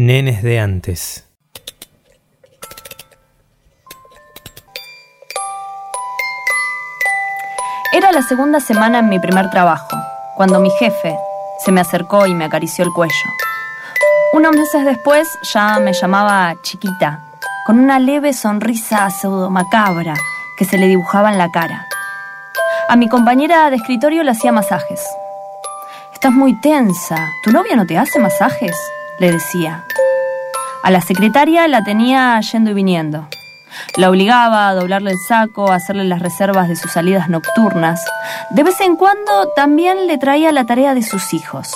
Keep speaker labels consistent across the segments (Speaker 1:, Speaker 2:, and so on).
Speaker 1: Nenes de antes.
Speaker 2: Era la segunda semana en mi primer trabajo, cuando mi jefe se me acercó y me acarició el cuello. Unos meses después ya me llamaba chiquita, con una leve sonrisa pseudo macabra que se le dibujaba en la cara. A mi compañera de escritorio le hacía masajes. Estás muy tensa. ¿Tu novia no te hace masajes? Le decía. A la secretaria la tenía yendo y viniendo. La obligaba a doblarle el saco, a hacerle las reservas de sus salidas nocturnas. De vez en cuando también le traía la tarea de sus hijos.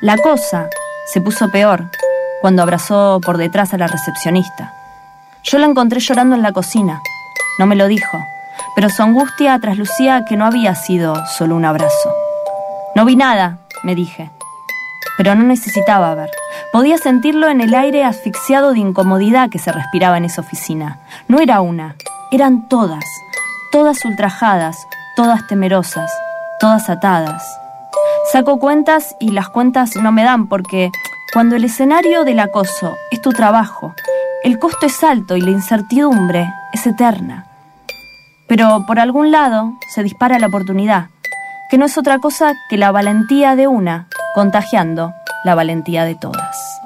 Speaker 2: La cosa se puso peor cuando abrazó por detrás a la recepcionista. Yo la encontré llorando en la cocina. No me lo dijo, pero su angustia traslucía que no había sido solo un abrazo. No vi nada, me dije, pero no necesitaba ver. Podía sentirlo en el aire asfixiado de incomodidad que se respiraba en esa oficina. No era una, eran todas, todas ultrajadas, todas temerosas, todas atadas. Saco cuentas y las cuentas no me dan porque cuando el escenario del acoso es tu trabajo, el costo es alto y la incertidumbre es eterna. Pero por algún lado se dispara la oportunidad, que no es otra cosa que la valentía de una contagiando la valentía de todas.